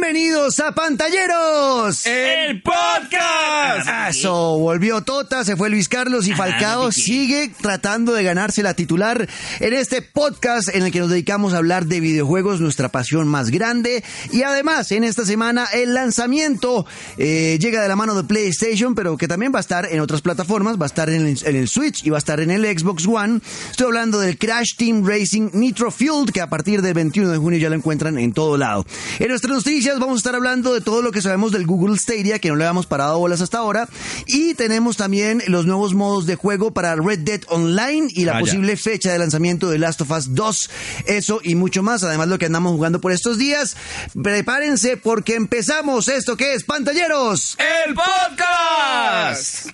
Bienvenidos a Pantalleros. El podcast. Eso, volvió Tota, se fue Luis Carlos y Falcao sigue tratando de ganarse la titular en este podcast en el que nos dedicamos a hablar de videojuegos, nuestra pasión más grande. Y además, en esta semana el lanzamiento eh, llega de la mano de PlayStation, pero que también va a estar en otras plataformas, va a estar en el, en el Switch y va a estar en el Xbox One. Estoy hablando del Crash Team Racing Nitro Fueled, que a partir del 21 de junio ya lo encuentran en todo lado. En nuestras noticias vamos a estar hablando de todo lo que sabemos del Google Stadia, que no le habíamos parado bolas hasta ahora. Y tenemos también los nuevos modos de juego para Red Dead Online y la Vaya. posible fecha de lanzamiento de Last of Us 2. Eso y mucho más, además lo que andamos jugando por estos días. Prepárense porque empezamos esto que es Pantalleros. El podcast.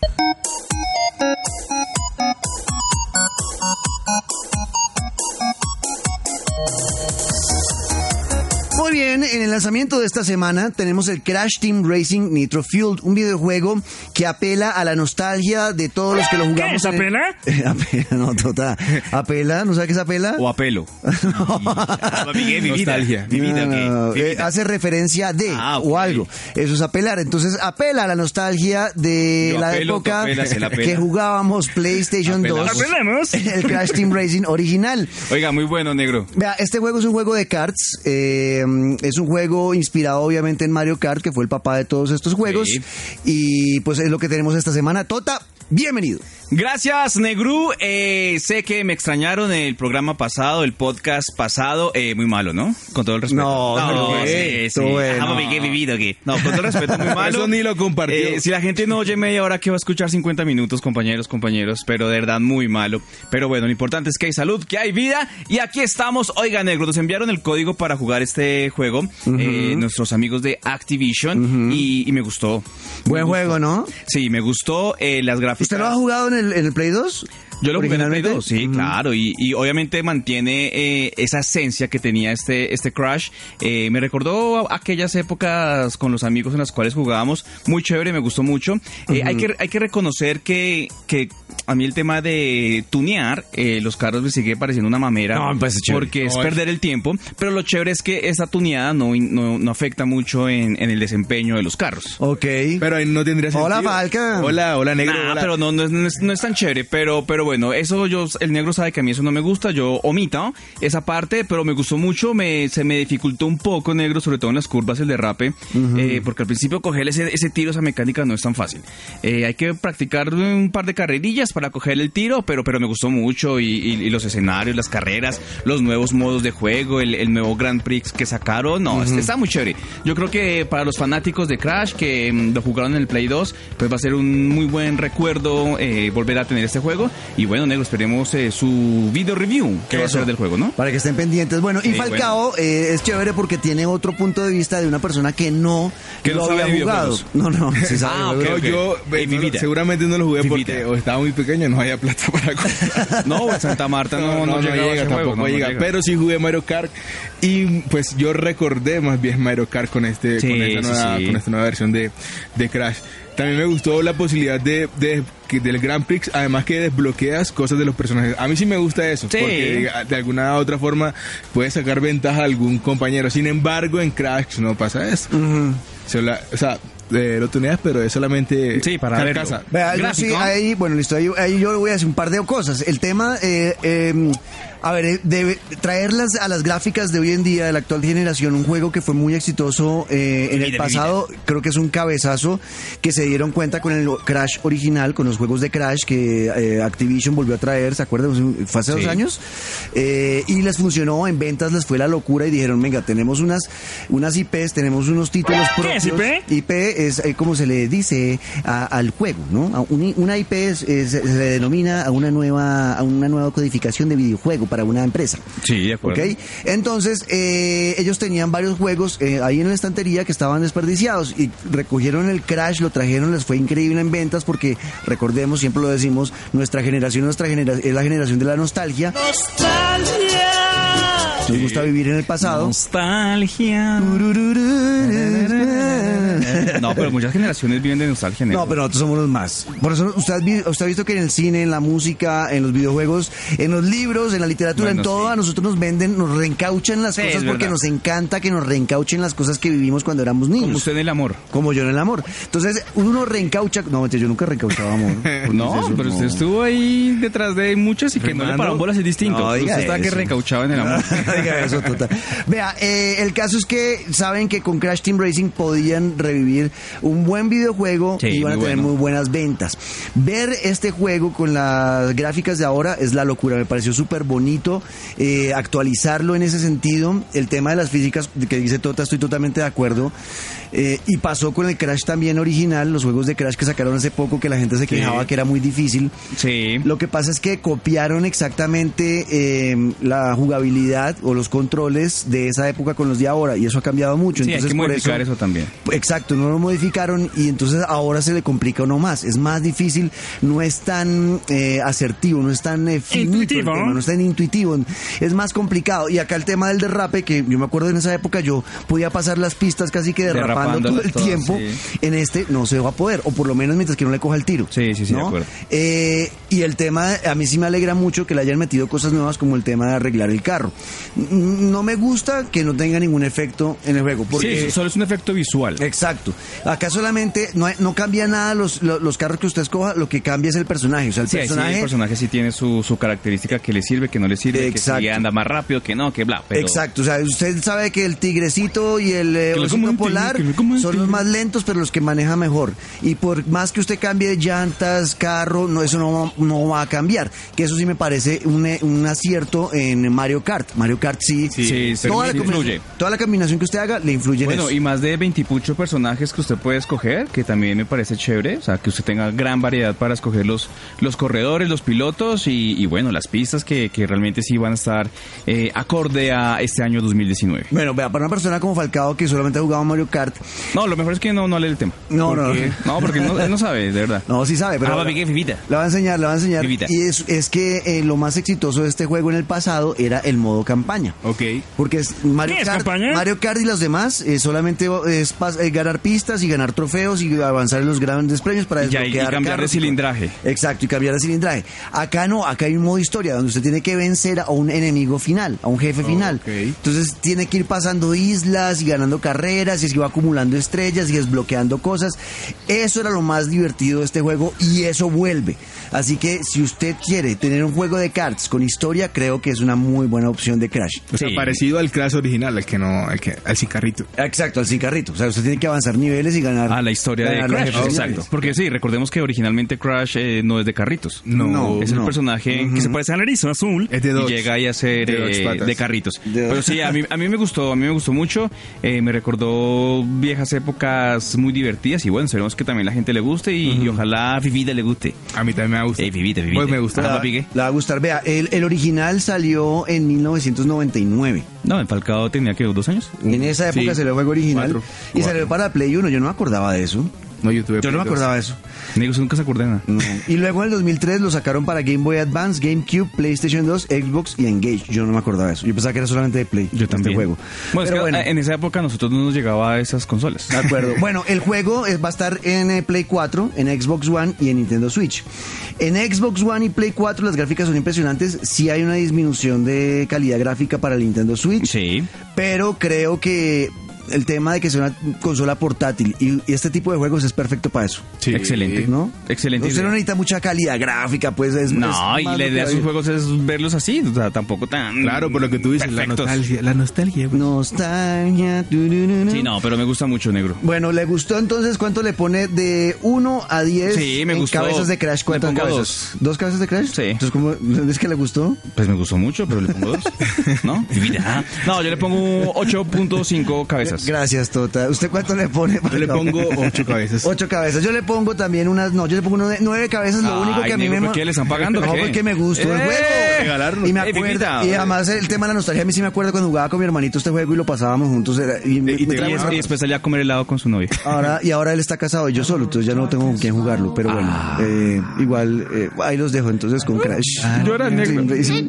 Bien, en el lanzamiento de esta semana tenemos el Crash Team Racing Nitro Fueled, un videojuego que apela a la nostalgia de todos los que lo jugamos. ¿Qué? el- ¿Apela? apela, no, tota. Apela, ¿no sabes qué es apela? O a pelo. Nostalgia. No, no, no, eh, hace referencia de Ah, ok. o algo. Eso es apelar. Entonces apela a la nostalgia de Yo la apelo, época apelas, apela. que jugábamos PlayStation Apelamos. 2. Apelemos. El Crash Team Racing original. Oiga, muy bueno, negro. Vea, este juego es un juego de karts. eh, es un juego inspirado obviamente en Mario Kart, que fue el papá de todos estos juegos. Sí. Y pues es lo que tenemos esta semana. Tota, bienvenido. Gracias, Negru. Eh, sé que me extrañaron el programa pasado, el podcast pasado. Eh, muy malo, ¿no? Con todo el respeto. No, no, sí, eh, sí. bueno. Ajá, papi, qué vivido aquí. No, con todo respeto, muy malo. Eso ni lo compartió. Eh, si la gente no oye media hora, que va a escuchar 50 minutos, compañeros, compañeros. Pero de verdad, muy malo. Pero bueno, lo importante es que hay salud, que hay vida. Y aquí estamos. Oiga, Negro, nos enviaron el código para jugar este juego. eh, nuestros amigos de Activision. y, y me gustó. Buen juego, ¿no? Sí, me gustó eh, las gráficas. ¿Usted lo ha jugado en el, en el Play 2? Yo lo jugué en el Play originalmente? 2, sí, claro, y, y obviamente mantiene eh, esa esencia que tenía este, este Crash. Eh, me recordó a- aquellas épocas con los amigos en las cuales jugábamos, muy chévere, me gustó mucho. Eh, hay, que, hay que reconocer que, que a mí el tema de tunear eh, los carros me sigue pareciendo una mamera, No, pues, es chévere. porque es perder el tiempo, pero lo chévere es que esta tuneada no, no, no afecta mucho en, en el desempeño de los carros. Ok. Pero ahí no tendría sentido. Hola, Falca. Hola, hola, negro. Nah, hola. pero no, no es, no es tan chévere, pero, pero bueno, eso yo, el negro sabe que a mí eso no me gusta, yo omito esa parte, pero me gustó mucho, me, se me dificultó un poco, negro, sobre todo en las curvas, el derrape, eh, porque al principio coger ese, ese tiro, esa mecánica no es tan fácil. Eh, hay que practicar un par de carrerillas para coger el tiro, pero, pero me gustó mucho y, y- y los escenarios, las carreras, los nuevos modos de juego, el, el nuevo Grand Prix que sacaron, no, está muy chévere. Yo creo que para los fanáticos de Crash que mm, lo jugaron en el Play 2, pues va a ser un muy buen recuerdo eh, volver a tener este juego. Y bueno, negro, esperemos eh, su video review que va a ser del juego, ¿no? Para que estén pendientes. Bueno, y Sí, Falcao eh, es chévere porque tiene otro punto de vista de una persona que no Que no lo había jugado. No, no, sí sabe Ah, de ok, No, juegos. yo ok. eh, En mi no, vida. seguramente no lo jugué Mi porque vida. o estaba muy pequeño, no había plata para comprar. No, en Santa Marta no, no, llega, a ese tampoco juego, no, no llega. llega. Pero sí jugué Mario Kart y pues yo recordé más bien Mario Kart con este Sí, con, esta sí, nueva, sí. con esta nueva versión de, de Crash. También me gustó la posibilidad de, de- que del Grand Prix, además que desbloqueas cosas de los personajes. A mí sí me gusta eso, Sí. porque de alguna otra forma puedes sacar ventaja a algún compañero. Sin embargo, en Crash no pasa eso. O sea, eh, lo tuneas, pero es solamente Sí, para carcasa. Vea, sí, ahí, bueno, listo, ahí, ahí yo voy a hacer un par de cosas. El tema, eh, eh, a ver, eh, de traerlas a las gráficas de hoy en día, de la actual generación, un juego que fue muy exitoso eh, en el pasado, creo que es un cabezazo que se dieron cuenta con el Crash original, con los juegos de Crash que eh, Activision volvió a traer, ¿se acuerdan? Fue hace dos años. Eh, y les funcionó, en ventas les fue la locura y dijeron, venga, tenemos unas, unas IPs, tenemos unos títulos ¿Qué propios. es IP? IP es eh, como se le dice a- al juego, ¿no? A un- una IP es- es- se le denomina a una nueva a una nueva codificación de videojuego para una empresa. Sí, de acuerdo. ¿Ok? Entonces, eh, ellos tenían varios juegos eh, ahí en la estantería que estaban desperdiciados y recogieron el Crash, lo trajeron, les fue increíble en ventas porque, recordemos, siempre lo decimos, nuestra generación nuestra genera es la generación de la nostalgia. Nos gusta vivir en el pasado. Nostalgia. No, pero muchas generaciones viven de nostalgia. negro. No, pero nosotros somos los más. Por eso usted, usted ha visto que en el cine, en la música, en los videojuegos, en los libros, en la literatura, Bueno, en todo, sí. a nosotros nos venden, nos reencauchan las Sí, cosas porque nos encanta que nos reencauchen las cosas que vivimos cuando éramos niños. Como usted en el amor. Como yo en el amor. Entonces, uno reencaucha. No, yo nunca reencauchaba amor. No, es eso, pero no. usted estuvo ahí detrás de muchos y que no le pararon bolas es distinto. No, usted está que eso. recauchaba en el amor. Diga eso, total. Vea, eh, el caso es que saben que con Crash Team Racing podían revivir un buen videojuego Sí, y van a tener bueno. muy buenas ventas. Ver este juego con las gráficas de ahora es la locura. Me pareció súper bonito eh, actualizarlo en ese sentido. El tema de las físicas que dice Tota, estoy totalmente de acuerdo. Eh, y pasó con el Crash también original, los juegos de Crash que sacaron hace poco, que la gente se quejaba que era muy difícil. Sí. Lo que pasa es que copiaron exactamente eh, la jugabilidad o los controles de esa época con los de ahora y eso ha cambiado mucho. Sí, hay entonces, que por modificar eso también. Exacto, no lo modificaron y entonces ahora se le complica uno más. Es más difícil, no es tan eh, asertivo, no es tan eh, finito el Intuitivo. tema, no es tan intuitivo, es más complicado. Y acá el tema del derrape, que yo me acuerdo en esa época yo podía pasar las pistas casi que derrapando todo el tiempo. sí. En este no se va a poder, o por lo menos mientras que no le coja el tiro. Sí, sí, sí, de acuerdo. Eh, y el tema, a mí sí me alegra mucho que le hayan metido cosas nuevas como el tema de arreglar el carro. No me gusta que no tenga ningún efecto en el juego. Porque Sí, solo es un efecto visual. Exacto. Acá solamente no, hay- no cambia nada los, los, los carros que usted escoja, lo que cambia es el personaje. O sea, el Sí, ahí sí, personaje. el personaje sí tiene su, su característica que le sirve, que no le sirve, Exacto. que anda más rápido, que no, que bla. Pero Exacto, o sea, usted sabe que el tigrecito y el eh, osito polar son los más lentos, pero los que maneja mejor. Y por más que usted cambie de llantas, carro, no, eso no, no va a cambiar. Que eso sí me parece un, eh, un acierto en Mario Kart. Mario Kart sí, Sí, sí, toda, la influye. toda la combinación que usted haga le influye en Bueno, eso. y más de 28 personajes que usted puede escoger, que también me parece chévere, o sea, que usted tenga gran variedad para escoger los, los corredores, los pilotos y, y bueno, las pistas que, que realmente sí van a estar eh, acorde a este año 2019. Bueno, vea, para una persona como Falcao que solamente ha jugado Mario Kart, No, lo mejor es que no, no lee el tema. No, no. Porque- No, porque no, él no sabe, de verdad. No, sí sabe, pero. Ah. La va a enseñar, la va a enseñar. Vivita. Y es, es que eh, lo más exitoso de este juego en el pasado era el modo campaña. Ok. Porque es Mario, ¿Qué es Kart, campaña? Mario Kart y los demás eh, solamente es pas- eh, ganar pistas y ganar trofeos y avanzar en los grandes premios para Y ya- y desbloquear cambiar de cilindraje. Exacto, y cambiar de cilindraje. Acá no, acá hay un modo historia donde usted tiene que vencer a un enemigo final, a un jefe final. ok. Entonces tiene que ir pasando islas y ganando carreras y así va acumulando estrellas y desbloqueando cosas. Eso era lo más divertido de este juego y eso vuelve. Así que si usted quiere tener un juego de cards con historia, creo que es una muy buena opción de Crash. O sea, Sí. parecido al Crash original, al que no, al que, al sin carrito. Exacto, al sin carrito. O sea, usted tiene que avanzar niveles y ganar. A la historia de Crash, jefes exacto. Porque sí, recordemos que originalmente Crash eh, no es de carritos. No, es el no. personaje que se parece al erizo azul Es de y llega ahí a ser De eh, de carritos. De. Pero sí, a mí, a mí me gustó, a mí me gustó mucho. eh, me recordó viejas épocas muy divertidas y bueno, esperemos que también la gente le guste y, y ojalá a Vivida le guste. A mí también me gusta. Ey, Vivita, Vivita. Pues me gusta. La, va a gustar. Vea, el, el original salió en 1999. No, en Falcao tenía que dos años. En esa época Sí. salió el juego original. Cuatro. Y salió para Play 1. Yo no me acordaba de eso. No, yo tuve Yo no me acordaba de eso. Negros nunca se acuerdan. No. Y luego en el 2003 lo sacaron para Game Boy Advance, GameCube, PlayStation 2, Xbox y Engage. Yo no me acordaba de eso. Yo pensaba que era solamente de Play. Yo también. Este juego. Bueno, es Pero que bueno. en esa época a nosotros no nos llegaba a esas consolas. De acuerdo. Bueno, el juego es- va a estar en eh, Play 4, en Xbox One y en Nintendo Switch. En Xbox One y Play 4 las gráficas son impresionantes. Sí hay una disminución de calidad gráfica para el Nintendo Switch. Sí. Pero creo que el tema de que sea una consola portátil y, y este tipo de juegos es perfecto para eso. Sí. Excelente. ¿No? Excelente. Usted idea. no necesita mucha calidad gráfica, pues es No, es y la idea de sus juegos es verlos así, o sea, tampoco tan. Claro, por lo que tú dices, la nostalgia. La nostalgia. pues. Nostalgia. Sí, no, pero me gusta mucho, negro. Bueno, ¿le gustó entonces cuánto le pone de 1 a 10 Sí, me en gustó. cabezas de Crash? ¿Cuántas cabezas? ¿Dos cabezas de Crash? Sí. Entonces, ¿cómo es que le gustó? Pues me gustó mucho, pero le pongo dos. ¿No? Mira. No, yo le pongo 8.5 cabezas. Gracias, Tota. ¿Usted cuánto le pone? Yo le pongo ocho cabezas. Ocho cabezas. Yo le pongo también unas. No, yo le pongo nueve, nueve cabezas. Lo Ay, único que a mí negro, me. ¿por qué le están pagando, No, porque me gustó el ¡Eh! juego. Y me acuerdo. Pipita. y además el tema de la nostalgia, a mí sí me acuerdo cuando jugaba con mi hermanito este juego y lo pasábamos juntos. era- y, me- y me Y, y después salía a comer helado con su novia. Ahora, y ahora él está casado y yo solo, entonces ya no tengo con quién jugarlo. Pero bueno, Ah. eh, igual eh, ahí los dejo entonces con Crash. Llora, negro. Sí, sí,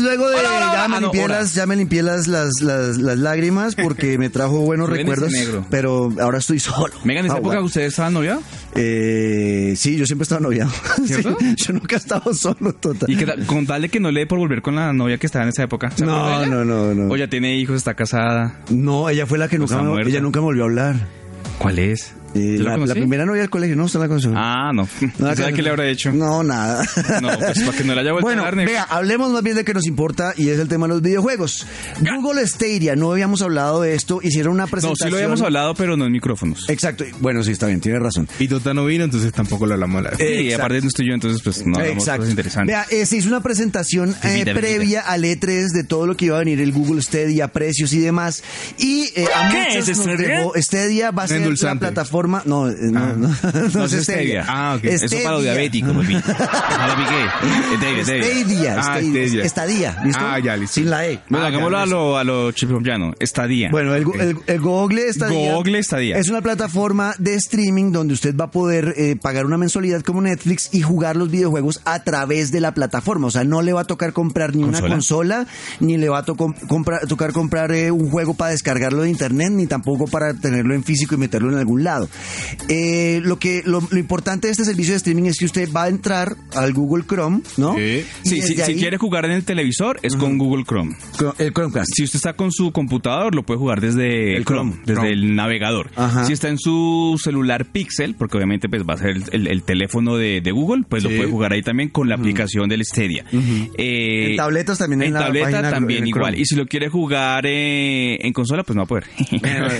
Señores, luego de. Hola, hola, ya, me ah, limpié las, ya me limpié las, las, las, las lágrimas porque me trajo buenos recuerdos. negro. Pero ahora estoy solo. Venga, en esa Ah, época bueno. usted estaba novia. Eh, sí, yo siempre noviado. ¿Cierto? Sí, yo nunca he estado solo, total. Y que, con tal de que no le dé por volver con la novia que estaba en esa época. ¿Se No, no, no, no. O ya tiene hijos, está casada. No, ella fue la que nunca, me, muerta. ella nunca me volvió a hablar. ¿Cuál es? Eh, ¿Yo la la, la primera novia del colegio, no, usted la conoció. Ah, no. No, la ¿Sabe que- qué le habrá hecho? No, nada. No, pues para que no le haya vuelto Bueno, a vea, hablemos más bien de que nos importa y es el tema de los videojuegos. Google Stadia, no habíamos hablado de esto, hicieron una No, presentación. sí lo habíamos hablado, pero no en micrófonos. Exacto, bueno, sí, está bien, tiene razón. Y Tota no vino, entonces tampoco lo hablamos. a la vez. Sí, exacto. aparte no estoy yo, entonces pues no hablamos Exacto. cosas interesantes. Vea, eh, se hizo una presentación eh, previa al E3 de todo lo que iba a venir el Google Stadia, precios y demás. Y eh, a ¿Qué muchos es nos Stadia? dejó- Stadia va a ser la Endulzante. No, eh, no, Ah. no, no es. Stevia. Ah, ok. Eso para los diabéticos, papi. No lo piqué. Stevia, stevia. Ah. Estadía, ¿listo? Ah, ya, listo. Sin la E. Bueno, Ah, hagámoslo a lo, a lo. Estadía. Bueno, el, el, el Google Stadia, Google Stadia. es una plataforma de streaming donde usted va a poder eh, pagar una mensualidad como Netflix y jugar los videojuegos a través de la plataforma. O sea, no le va a tocar comprar ni una ¿Consola? ni le va a to- tocar comprar eh, un juego para descargarlo de internet, ni tampoco para tenerlo en físico y meterlo en algún lado. Eh, lo que lo, lo importante de este servicio de streaming es que usted va a entrar al Google Chrome, ¿no? Sí. Si, quiere jugar en el televisor es con Google Chrome. Chrome- el Chromecast. Si usted está con su computador, lo puede jugar desde El Chrome, Chrome. desde Chrome. el navegador. Ajá. Si está en su celular Pixel, porque obviamente pues va a ser el, el- el teléfono de, de Google, pues lo puede jugar ahí también con la aplicación del Stadia. Eh, En tabletas también en En la tableta página en también igual. Chrome. Y si lo quiere jugar eh, en consola, pues no va a poder.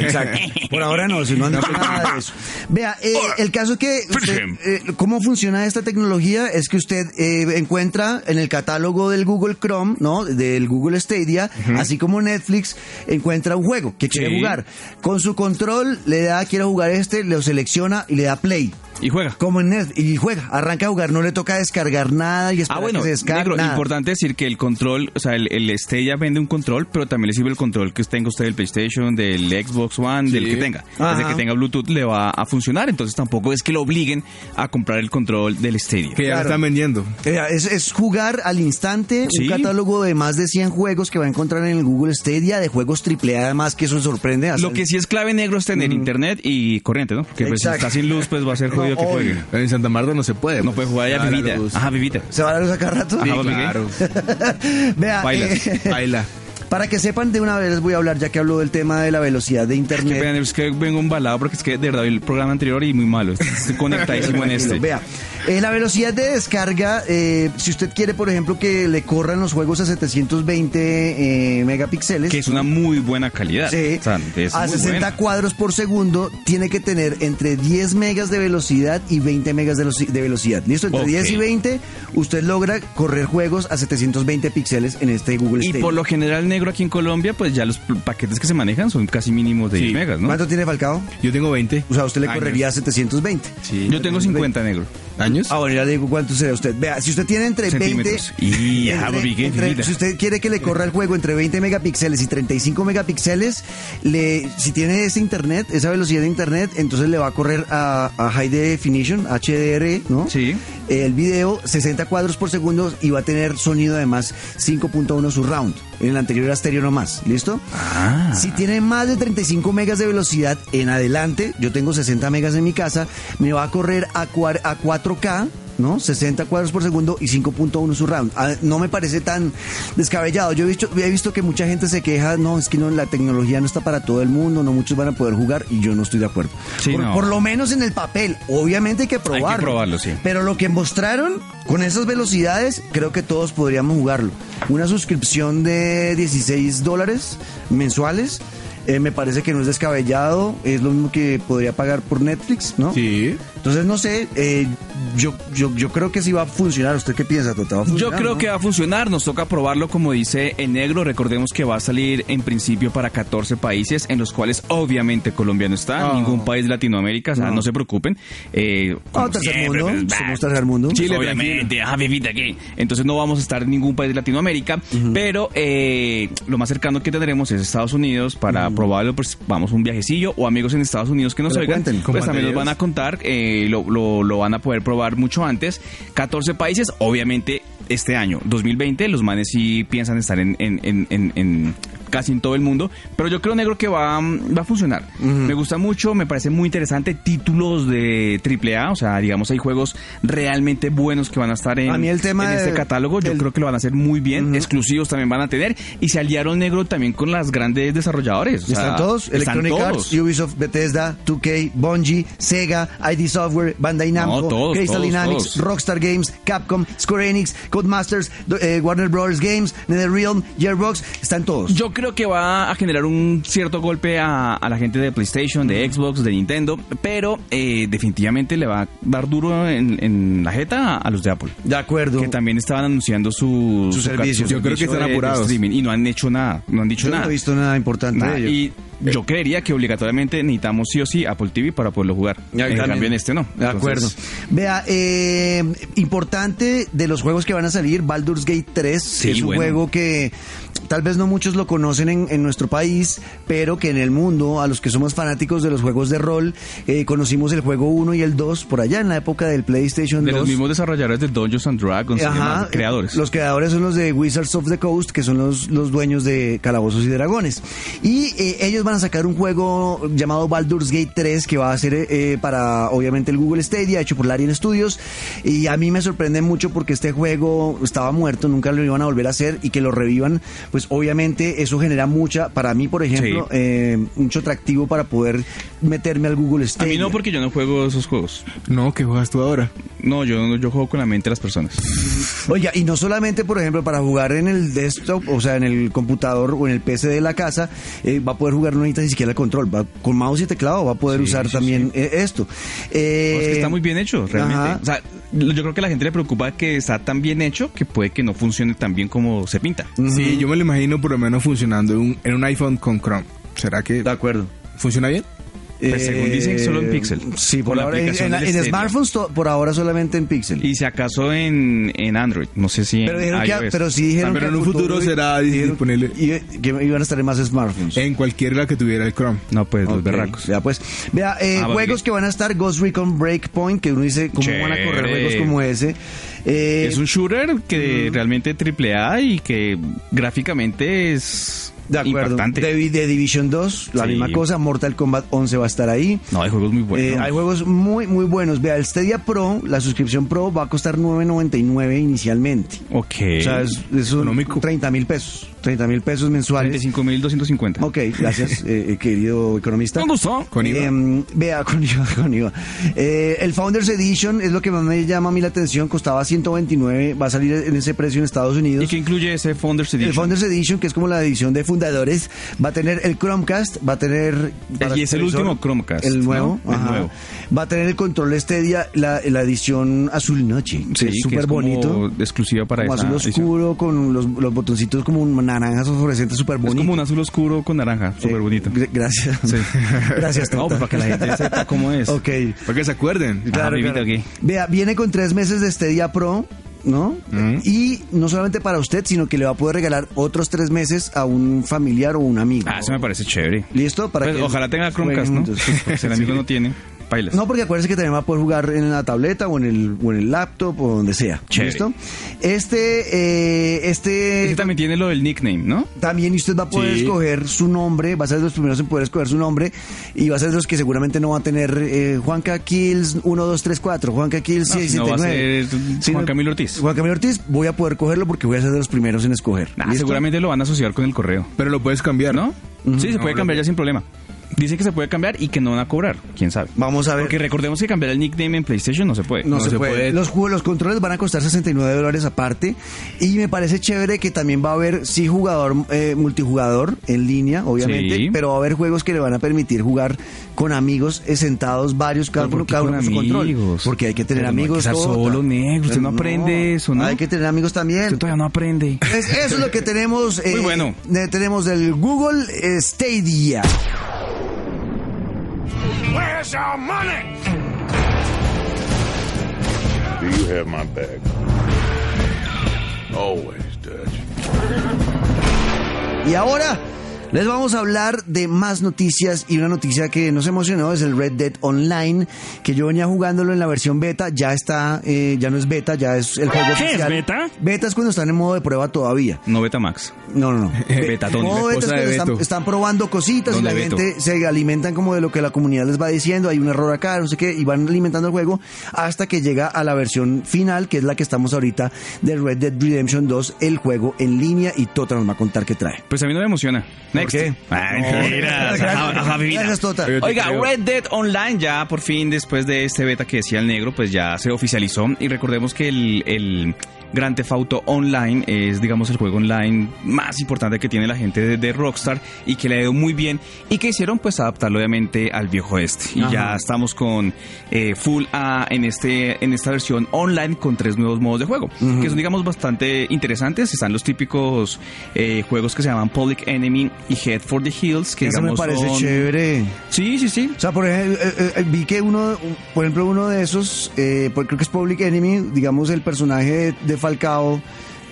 Exacto. Por ahora no, si no dicho nada de eso. Vea, eh, el caso que usted, eh, cómo funciona esta tecnología es que usted eh, encuentra en el catálogo del Google Chrome, ¿no? Del Google Stadia, así como Netflix, encuentra un juego que quiere Sí. jugar. Con su control le da quiero jugar este, lo selecciona y le da play. Y juega. Como en Netflix, y juega, arranca a jugar, no le toca descargar nada y Ah, esperar bueno, que se descargue negro, nada. importante decir que el control, o sea, el, el Stadia vende un control, pero también le sirve el control que tenga usted del PlayStation, del Xbox One, del que tenga. Ajá. Desde que tenga Bluetooth le va a funcionar, entonces tampoco es que lo obliguen a comprar el control del Stadia. Que ya Claro. lo están vendiendo. Eh, Es, es jugar al instante Sí. un catálogo de más de 100 juegos que va a encontrar en el Google Stadia, de juegos AAA además, que eso sorprende. Lo que sí es clave negro es tener internet y corriente, ¿no? Que pues, si está sin luz, pues va a ser jodido que juegue. En Santa Marta no se puede. No puede jugar allá vivita. Ajá, vivita. ¿Se va a la luz a cada rato? Ajá, claro. Vea, Baila. eh, Baila. para que sepan de una vez les voy a hablar, ya que hablo del tema de la velocidad de Qué internet. pena, es que vengo embalado porque es que de verdad vi el programa anterior y muy malo. Estoy conectadísimo en este. Vea, eh, la velocidad de descarga, eh, si usted quiere, por ejemplo, que le corran los juegos a 720 eh, megapíxeles. Que es una muy buena calidad. Sí, O sea, es a muy 60 buena. cuadros por segundo tiene que tener entre 10 megas de velocidad y 20 megas de, de velocidad. ¿Listo? Entre Ok. 10 y 20 usted logra correr juegos a 720 píxeles en este Google Y por lo general negro aquí en Colombia, pues ya los paquetes que se manejan son casi mínimos de Sí. 10 megas, ¿no? ¿Cuánto tiene Falcao? Yo tengo 20 O sea, usted le Años. correría a 720. Sí. Yo tengo 50 negro. Años. Ah, bueno, ya le digo cuánto será usted. Vea, si usted tiene entre 20... Centímetros. Y, entre- entre- si usted quiere que le corra el juego entre 20 megapíxeles y 35 megapíxeles, le, si tiene ese internet, esa velocidad de internet, entonces le va a correr a, a High Definition, HDR, ¿no? Sí. El video 60 cuadros por segundo y va a tener sonido además 5.1 surround. En el anterior estéreo nomás, ¿listo? Ah. Si tiene más de 35 megas de velocidad en adelante, yo tengo 60 megas en mi casa, me va a correr a, a 4K, ¿no? 60 cuadros por segundo y 5.1 surround. Ah, no me parece tan descabellado. Yo he visto, he visto que mucha gente se queja, no, es que no, la tecnología no está para todo el mundo, no muchos van a poder jugar y yo no estoy de acuerdo. Sí, por, no. por lo menos en el papel. Obviamente hay que probarlo. probarlo, sí. Pero lo que mostraron con esas velocidades, creo que todos podríamos jugarlo. Una suscripción de 16 dólares mensuales. eh, me parece que no es descabellado, es lo mismo que podría pagar por Netflix, ¿no? Sí. Entonces, no sé, eh, yo, yo, yo creo que sí va a funcionar. ¿Usted qué piensa, Tota? ¿Va a Yo creo no? que va a funcionar, nos toca probarlo como dice en negro, recordemos que va a salir en principio para 14 países, en los cuales obviamente Colombia no está, Oh. ningún país de Latinoamérica, o sea, no, No. se preocupen. Eh, como tercer siempre, mundo, pues, somos bah, tercer mundo. Chile, obviamente, ah, vivita aquí. Entonces no vamos a estar en ningún país de Latinoamérica, pero eh, lo más cercano que tendremos es Estados Unidos para probarlo, pues vamos un viajecillo o amigos en Estados Unidos que nos oigan, cuenten. pues también nos van a contar, eh, lo, lo, lo van a poder probar mucho antes. 14 países, obviamente este año, 2020, los manes sí piensan estar en, en, en, en- en casi en todo el mundo, pero yo creo negro que va, va a funcionar. Me gusta mucho, me parece muy interesante títulos de AAA, o sea, digamos hay juegos realmente buenos que van a estar en, A mí el tema en este de- catálogo, yo del- creo que lo van a hacer muy bien, exclusivos también van a tener y se aliaron negro también con las grandes desarrolladores. o sea, están todos, están Electronic todos. Arts, Ubisoft, Bethesda, 2K, Bungie, Sega, ID Software, Bandai Namco, No, todos, Crystal todos, Dynamics. Rockstar Games, Capcom, Square Enix, Codemasters, eh, Warner Bros. Games, NetherRealm, Gearbox, están todos. Yo creo que va a generar un cierto golpe a, a la gente de PlayStation, de Xbox, de Nintendo, pero eh, definitivamente le va a dar duro en, en la jeta a, los de Apple. de acuerdo. Que también estaban anunciando su, Su servicio. Yo creo que están apurados. y no han hecho nada, no han dicho Yo no nada. he visto nada importante Nada, de ello. Y yo creería que obligatoriamente necesitamos sí o sí Apple TV para poderlo jugar. Ya, en también. cambio en este no. De acuerdo. Vea, eh, importante de los juegos que van a salir, Baldur's Gate 3 Sí, es un bueno. juego que tal vez no muchos lo conocen en, en nuestro país, pero que en el mundo, a los que somos fanáticos de los juegos de rol, eh, conocimos el juego 1 y el 2 por allá en la época del PlayStation de 2. los mismos desarrolladores de Dungeons and Dragons Ajá, demás, creadores. Los creadores son los de Wizards of the Coast, que son los, los dueños de Calabozos y Dragones. Y eh, ellos van a sacar un juego llamado Baldur's Gate 3, que va a ser eh, para, obviamente, el Google Stadia, hecho por Larian Studios. Y a mí me sorprende mucho porque este juego estaba muerto, nunca lo iban a volver a hacer, y que lo revivan, pues obviamente eso genera mucha, para mí, por ejemplo, Sí. eh, mucho atractivo para poder meterme al Google a Stadia. mí no, porque yo no juego esos juegos. No, ¿qué juegas tú ahora? No, yo, yo juego con la mente de las personas. Oiga, y no solamente, por ejemplo, para jugar en el desktop, o sea, en el computador o en el PC de la casa, eh, va a poder jugar, no necesita ni siquiera el control, va, con mouse y teclado va a poder Sí, usar sí, también eh, esto. Eh, No, es que está muy bien hecho, realmente. ajá. O sea, yo creo que a la gente le preocupa que está tan bien hecho que puede que no funcione tan bien como se pinta. Sí, yo me lo imagino por lo menos funcionando en un, en un iPhone con Chrome. ¿Será que De acuerdo. funciona bien? Pues según dicen, solo en Pixel. Sí, por la ahora, en, en- en smartphones to- por ahora solamente en Pixel. Y si acaso en, en Android, no sé si pero, en dijeron que, pero sí dijeron pero que en un futuro será disponible. y- que iban a estar en más smartphones. En cualquiera que tuviera el Chrome. No, pues los berracos. Vea, pues. Vea, eh, Ah, juegos que van a estar Ghost Recon Breakpoint, que uno dice, ¿cómo van a correr juegos como ese? Eh, Es un shooter que realmente triple A y que gráficamente es De acuerdo. impactante. De, de Division 2, la Sí. misma cosa. Mortal Kombat 11 va a estar ahí. No, hay juegos muy buenos. Eh, hay juegos muy, muy buenos. Vea, el Stadia Pro, la suscripción Pro va a costar 9.99 inicialmente. Ok. O sea, es, es un Económico. 30 mil pesos. 30 mil pesos mensuales. 35.250. Ok, gracias, eh, eh, querido economista. Me gustó. Con IVA. Eh, vea, con IVA. Con IVA. Eh, el Founders Edition es lo que más me llama a mí la atención. Costaba 129, va a salir en ese precio en Estados Unidos. ¿Y qué incluye ese Founders Edition? El Founders Edition, que es como la edición de fundadores, va a tener el Chromecast, va a tener... Y es el último Chromecast, El nuevo, ¿no? El nuevo. Va a tener el control Stadia, la, la edición azul noche, que Sí, es súper bonito. exclusiva para Como esa azul edición. oscuro, con los, los botoncitos como un naranja fosforescente, súper Es bonito. como un azul oscuro con naranja, súper Eh, bonito. gr- Gracias. Sí. Gracias, No, pues para que la gente sepa cómo es. Ok. Para que se acuerden. Claro, claro. aquí. Vea, viene con tres meses de Stadia Pro, ¿no? Y no solamente para usted, sino que le va a poder regalar otros tres meses a un familiar o un amigo. Ah, eso me parece chévere. ¿Listo? Para Pues, que ojalá tenga Chromecast, ¿no? juntos. El amigo no tiene, bailes. No, porque acuérdese que también va a poder jugar en la tableta o en el, o en el laptop o donde sea. Chévere. ¿Listo? Este, eh, este... Ese también tiene lo del nickname, ¿no? También usted va a poder Sí. escoger su nombre, va a ser de los primeros en poder escoger su nombre y va a ser de los que seguramente no va a tener eh, Juanca Kills 1234, Juanca Kills No, si no va a 679. ser Sí, Juan no- Camilo Ortiz. Juan Camilo Ortiz, voy a poder cogerlo porque voy a ser de los primeros en escoger. Ah, ¿Listo? seguramente lo van a asociar con el correo, Pero lo puedes cambiar, ¿no? Sí, se puede cambiar ya sin problema. Dicen que se puede cambiar y que no van a cobrar, quién sabe. Vamos a ver. Porque recordemos que cambiar el nickname en PlayStation no se puede. No, No se, se puede. puede. Los, juegos, los controles van a costar 69 dólares aparte. Y me parece chévere que también va a haber, sí, jugador, eh, multijugador en línea, obviamente. Sí. Pero va a haber juegos que le van a permitir jugar con amigos eh, sentados, varios, cada ¿Pero uno, cada uno con con su control. amigos? Porque hay que tener Pero no hay que amigos. estar solo, negro. Usted no aprende eso, ¿no? Hay que tener amigos también. Usted todavía no aprende. Es- eso es lo que tenemos. eh, Muy bueno. eh, tenemos del Google Stadia. Where's your money? Do you have my back? Always, Dutch. Y ahora Les vamos a hablar de más noticias y una noticia que nos emocionó es el Red Dead Online, que yo venía jugándolo en la versión beta, ya está, eh, ya no es beta, ya es el juego ¿Qué es beta? Beta es cuando están en modo de prueba todavía. No Betamax. No, no, no. Betatón. Modo beta es cuando están, probando cositas y ¿Dónde la Beto? gente se alimentan como de lo que la comunidad les va diciendo, hay un error acá, no sé qué, y van alimentando el juego hasta que llega a la versión final, que es la que estamos ahorita de Red Dead Redemption 2, el juego en línea y Tota nos va a contar qué trae. Pues a mí no me emociona. Next. qué? Ay, No. mira, ajá, ajá, mira. Gracias, Tota. Yo te Oiga, creo. Red Dead Online ya por fin después de este beta que decía el negro, pues ya se oficializó y recordemos que el, el Grand Theft Auto Online es digamos el juego online más importante que tiene la gente de, de Rockstar y que le ha ido muy bien y que hicieron pues adaptarlo obviamente al viejo este y Ajá. ya estamos con eh, Full A en este en esta versión online con tres nuevos modos de juego que son digamos bastante interesantes están los típicos eh, juegos que se llaman Public Enemy y Head for the Hills que Eso me digamos parece son- chévere. Sí, sí, sí. O sea, por ejemplo, eh, eh, vi que uno, por ejemplo, uno de esos, eh, creo que es Public Enemy, digamos, el personaje de Falcao,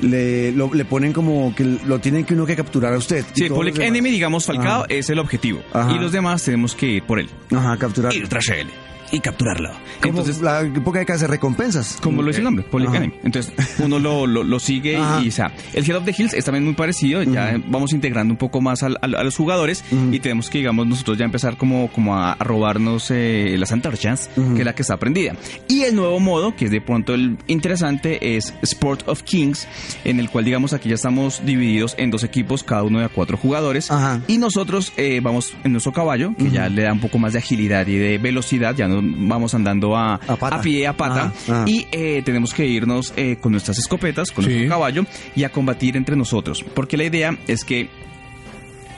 le, lo- le ponen como que lo tienen que uno que capturar a usted. Sí, Public. Enemy, digamos, Falcao Ajá. es el objetivo. Ajá. Y los demás tenemos que ir por él. Ajá, capturar. Ir tras él. Y capturarlo. Como Entonces, la época de que hace recompensas. como lo dice el nombre. Enemy. Entonces, uno lo, lo, lo sigue Ajá. y, o sea, el Head of the Hills es también muy parecido. Ya vamos integrando un poco más al- al- a, los jugadores y tenemos que, digamos, nosotros ya empezar como, como a, a robarnos eh, las antorchas, que es la que está aprendida. Y el nuevo modo, que es de pronto el interesante, es Sport of Kings, en el cual, digamos, aquí ya estamos divididos en dos equipos, cada uno de a cuatro jugadores. Ajá. Y nosotros eh, vamos en nuestro caballo, que ya le da un poco más de agilidad y de velocidad, ya no vamos andando a, A pata. pie, a pata. Ajá, ajá. Y eh, tenemos que irnos eh, con nuestras escopetas, con Sí. nuestro caballo, y a combatir entre nosotros. Porque la idea es que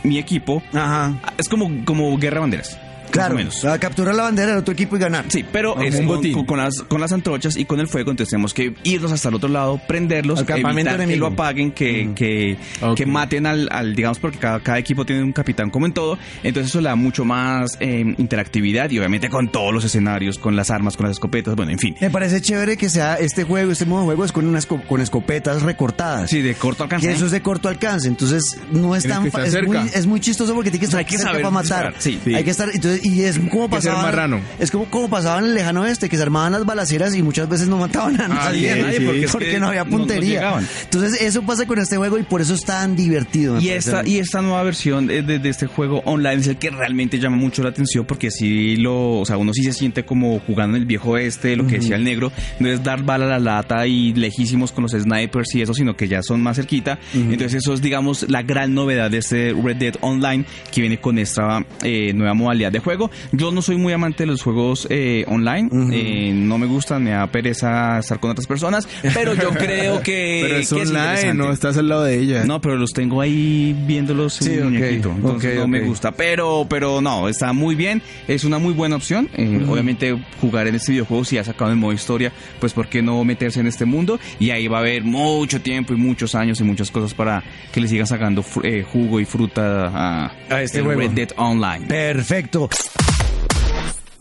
mi equipo Ajá. es como, como guerra de banderas. Claro, menos. a capturar la bandera del otro equipo y ganar. Sí, pero Como es un botín. con- con las, con las antorchas y con el fuego, entonces tenemos que irnos hasta el otro lado, prenderlos, Al campamento evitar que enemigo. lo apaguen, que, que, Ok. que maten al, al, digamos, porque cada, cada equipo tiene un capitán como en todo, entonces eso le da mucho más eh, interactividad y obviamente con todos los escenarios, con las armas, con las escopetas, bueno, en fin. Me parece chévere que sea este juego, este modo de juego es con unas co- con escopetas recortadas. Sí, de corto alcance. Que eso es de corto alcance, entonces no es Tienes tan que fa- estar es muy, cerca. es muy chistoso porque tiene que estar Hay que cerca saber para matar. disparar, sí. Sí. Hay que estar entonces y es como que ser pasaba marrano. es como como pasaba en el lejano oeste que se armaban las balaceras y muchas veces no mataban a nadie, sí, nadie, sí. porque, Es que no había no- no puntería. llegaban. entonces eso pasa con este juego y por eso es tan divertido. Y esta, y esta nueva versión de, de- este juego online es el que realmente llama mucho la atención porque si lo, o sea, uno sí se siente como jugando en el viejo este, lo que decía el negro, no es dar bala a la lata y lejísimos con los snipers y eso, sino que ya son más cerquita. Entonces eso es, digamos, la gran novedad de este Red Dead Online que viene con esta eh, nueva modalidad de juego. Yo no soy muy amante de los juegos eh, online, eh, no me gustan, me da pereza estar con otras personas, pero yo creo que... Pero es que online, interesante. no estás al lado de ella. No, pero los tengo ahí viéndolos Sí, en ok, un muñequito. Entonces ok, no me ok. gusta. Pero, pero no, está muy bien. Es una muy buena opción. Eh, Obviamente, jugar en este videojuego, si ha sacado el modo historia, pues ¿por qué no meterse en este mundo? Y ahí va a haber mucho tiempo y muchos años y muchas cosas para que le sigan sacando eh, jugo y fruta a, A este juego. Red Dead Online. Perfecto.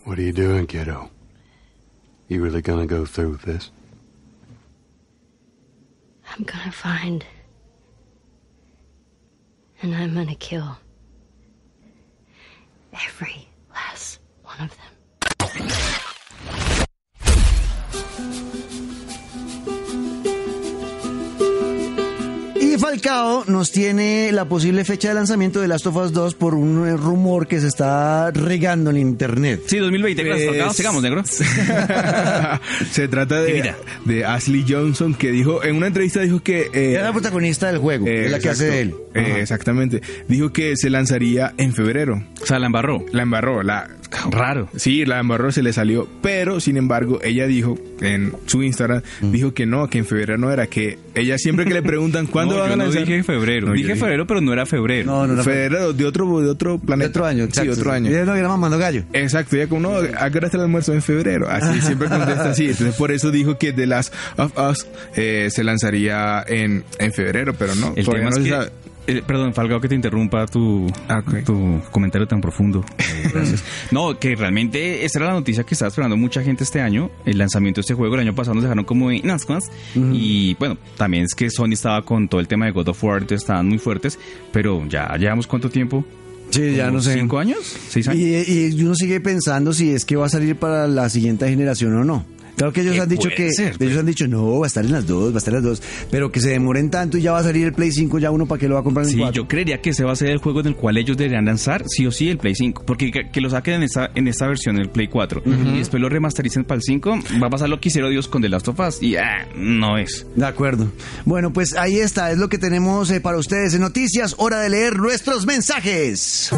What are you doing, kiddo? You really gonna go through with this? I'm gonna find. And I'm gonna kill. Every last one of them. Falcao nos tiene la posible fecha de lanzamiento de Last of Us 2 por un eh, rumor que se está regando en internet. Sí, 2020, Pues-. Sigamos, negro. Se trata de, de Ashley Johnson que dijo, en una entrevista dijo que... eh, Es la protagonista del juego, eh, es la que hace de él. eh, exactamente. Dijo que se lanzaría en febrero. O sea, la embarró. La embarró, la... Raro. Sí, la embarró, se le salió. Pero, sin embargo, ella dijo en su Instagram, Mm. dijo que no, que en febrero no era, que ella siempre que le preguntan cuándo no, van yo a no lanzar... dije febrero. No, dije febrero, pero no era febrero. No, no, no. Febrero de otro, de otro De planeta. otro año, Sí, exacto. otro año. Ella no era mamando gallo. Exacto, ella como, no, ¿a qué hora está el almuerzo? En febrero. Así, siempre contesta así. Entonces, por eso dijo que The Last of Us eh, se lanzaría en, en febrero, pero no. El tema no es se que sabe. Eh, perdón, Falgao, que te interrumpa tu, Ah, tu comentario tan profundo. Gracias. no, que realmente esta era la noticia que estaba esperando mucha gente este año. El lanzamiento de este juego el año pasado nos dejaron como en ascuas. Y bueno, también es que Sony estaba con todo el tema de God of War, entonces estaban muy fuertes. Pero ya llevamos cuánto tiempo? Sí, ya ¿Como no sé. ¿Cinco años? ¿Seis años? Y, y uno sigue pensando si es que va a salir para la siguiente generación o no. Claro que ellos han dicho que ser, ellos han dicho no, va a estar en las dos, va a estar en las dos, pero que se demoren tanto y ya va a salir el Play 5, ya uno para qué lo va a comprar en Sí, 4. yo creería que ese va a ser el juego en el cual ellos deberían lanzar sí o sí el Play 5. Porque que, que lo saquen en esta, en esta versión, el Play 4, y después lo remastericen para el 5, va a pasar lo que hicieron Dios con The Last of Us. Y ah, no es. De acuerdo. Bueno, pues ahí está, es lo que tenemos eh, para ustedes en noticias, hora de leer nuestros mensajes.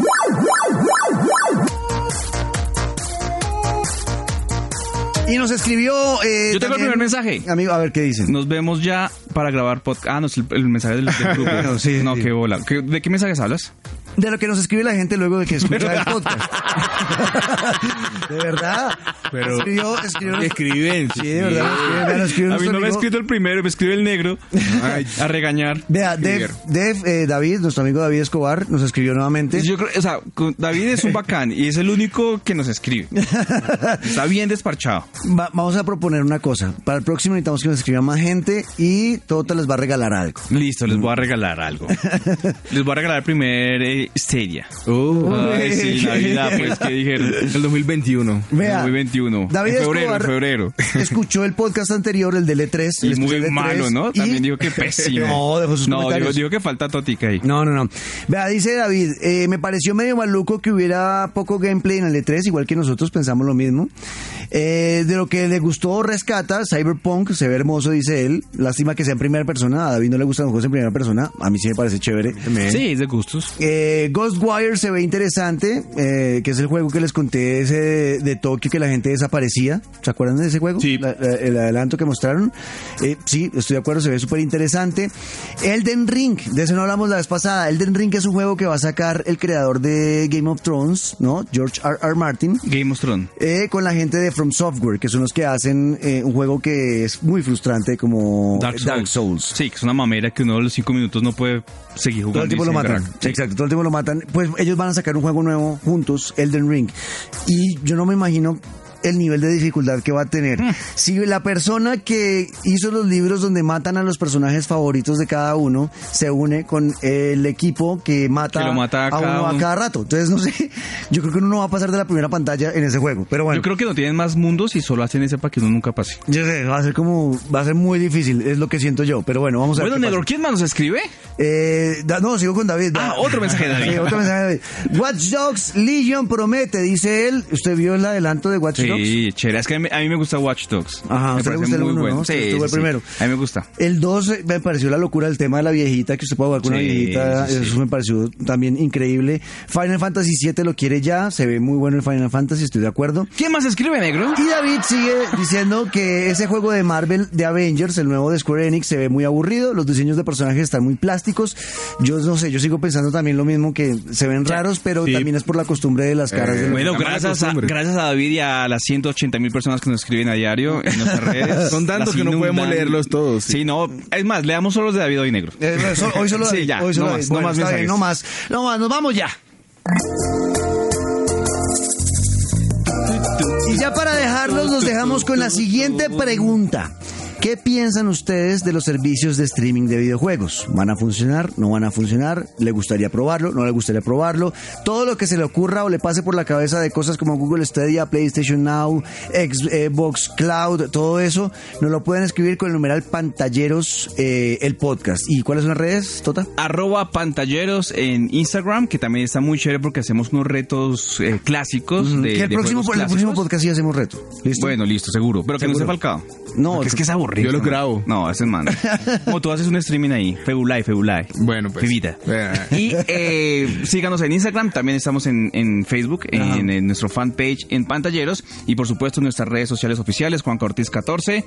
Y nos escribió. eh, Yo tengo el primer mensaje. Amigo, a ver qué dicen. Nos vemos ya para grabar podcast. Ah, no, es el, el mensaje del, del grupo. No, sí, no, sí. qué bola. ¿Qué- ¿De qué mensajes hablas? De lo que nos escribe la gente luego de que escucha el podcast. de verdad. Pero- escribió, escribió. Escriben. Sí, de verdad. nos escribe, vea, nos escribe A mí no me ha escrito el primero, me escribe el negro Ay, a regañar. Vea, Dev, Dev, eh, David, nuestro amigo David Escobar, nos escribió nuevamente. Yo creo, o sea, David es un bacán y es el único que nos escribe. Está bien desparchado. Va- vamos a proponer una cosa. Para el próximo necesitamos que nos escriba más gente y Tota les va a regalar algo. Listo, les voy a regalar algo. Les voy a regalar el primer eh, Stadia. Uh, Ay, sí, Navidad, pues, ¿qué dijeron? el 2021. Vea, 2021. David en febrero, Escobar en febrero. escuchó el podcast anterior, el del E3. Y el muy especial E3, malo, ¿no? y- También dijo que pésimo. No, dejó sus No, dijo que falta Totica ahí. No, no, no. Vea, dice David, eh, me pareció medio maluco que hubiera poco gameplay en el E3, igual que nosotros pensamos lo mismo. Eh, de lo que le gustó rescata, Cyberpunk, se ve hermoso, dice él. Lástima que sea en primera persona, a David no le gustan los juegos en primera persona, a mí sí me parece chévere. Sí, es de gustos. Eh, Ghostwire se ve interesante, eh, que es el juego que les conté ese de, de Tokio que la gente desaparecía. ¿Se acuerdan de ese juego? Sí. La- la- el adelanto que mostraron. Eh, sí, estoy de acuerdo, se ve súper interesante. Elden Ring, de eso no hablamos la vez pasada. Elden Ring es un juego que va a sacar el creador de Game of Thrones, ¿no? George R. R. Martin. Game of Thrones. eh, con la gente de From Software, que son los que hacen eh, un juego que es muy frustrante como Dark Souls. Sí, que es una mamera que uno de los cinco minutos no puede seguir jugando. Todo el tiempo lo matan. Sí. Exacto, todo el tiempo lo matan. Pues ellos van a sacar un juego nuevo juntos, Elden Ring. Y yo no me imagino el nivel de dificultad que va a tener. Mm. Si la persona que hizo los libros donde matan a los personajes favoritos de cada uno se une con el equipo que mata, Que lo mata a uno a cada rato. Entonces, no sé, yo creo que uno no va a pasar de la primera pantalla en ese juego. Pero bueno. Yo creo que no tienen más mundos y solo hacen ese para que uno nunca pase. Yo sé, va a ser como, va a ser muy difícil, es lo que siento yo. Pero bueno, vamos a ver. Bueno, Negro. ¿quién más nos escribe? Eh, da- no, sigo con David. Ah, otro mensaje de David. Sí, otro mensaje de David. Watch Dogs Legion promete, dice él. ¿Usted vio el adelanto de Watch Dogs? Sí, chévere. Es que a mí, a mí me gusta Watch Dogs. Ajá, me parece gusta el muy uno, bueno. ¿no? Sí, estuvo sí, el sí. primero. A mí me gusta. El 2 eh, me pareció la locura el tema de la viejita, que usted puede jugar con una viejita. sí, sí. Eso me pareció también increíble. Final Fantasy 7 lo quiere ya. Se ve muy bueno el Final Fantasy, estoy de acuerdo. ¿Quién más escribe, Negro? Y David sigue diciendo que ese juego de Marvel de Avengers, el nuevo de Square Enix, se ve muy aburrido. Los diseños de personajes están muy plásticos. Yo no sé, yo sigo pensando también lo mismo que se ven raros, pero Sí. también es por la costumbre de las caras de los- Bueno, La gracias a, gracias a David y a las 180 mil personas que nos escriben a diario en nuestras redes. Son tantos que no podemos leerlos todos, Sí. sí. no. Es más, leamos solo los de David hoy negro. Eh, so- hoy solo Sí, David, ya, hoy solo no David. más, no más está bien, mensajes. no más, no más, nos vamos ya. Y ya para dejarlos, nos dejamos con la siguiente pregunta. ¿Qué piensan ustedes de los servicios de streaming de videojuegos? ¿Van a funcionar? ¿No van a funcionar? ¿Le gustaría probarlo? ¿No le gustaría probarlo? Todo lo que se le ocurra o le pase por la cabeza de cosas como Google Stadia, PlayStation Now, Xbox Cloud, todo eso, nos lo pueden escribir con el numeral pantalleros eh, el podcast. ¿Y cuáles son las redes, Tota? Arroba pantalleros en Instagram, que también está muy chévere porque hacemos unos retos eh, clásicos. de, que el de próximo, el próximo podcast sí hacemos reto. ¿Listo? Bueno, listo, seguro. Pero que no Seguro. sea Falcao. No, Porque es que es aburrido. Yo lo grabo. No, ese es man. Como tú haces un streaming ahí. Febulai, Febulai. Bueno, pues. Fibita. Eh. Y eh, síganos en Instagram, también estamos en, en Facebook, en, en nuestro fanpage en Pantalleros y por supuesto en nuestras redes sociales oficiales, Juan Cortés 14.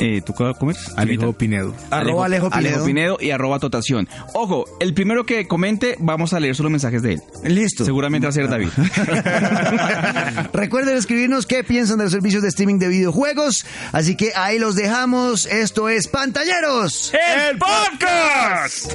Eh, ¿Tú cómo es? Alejo. Pinedo. Arroba Alejo Pinedo. y arroba Totación. Ojo, el primero que comente, vamos a leer solo mensajes de él. Listo. Seguramente va a ser David. Recuerden escribirnos qué piensan de los servicios de streaming de videojuegos. Así que ahí los dejamos. Esto es Pantalleros. ¡El podcast!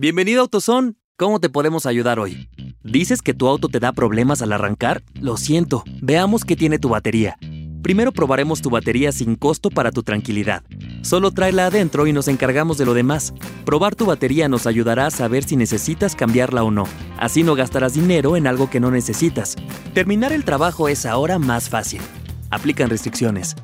Bienvenido a AutoZone. ¿Cómo te podemos ayudar hoy? ¿Dices que tu auto te da problemas al arrancar? Lo siento. Veamos qué tiene tu batería. Primero probaremos tu batería sin costo para tu tranquilidad. Solo tráela adentro y nos encargamos de lo demás. Probar tu batería nos ayudará a saber si necesitas cambiarla o no. Así no gastarás dinero en algo que no necesitas. Terminar el trabajo es ahora más fácil. Aplican restricciones.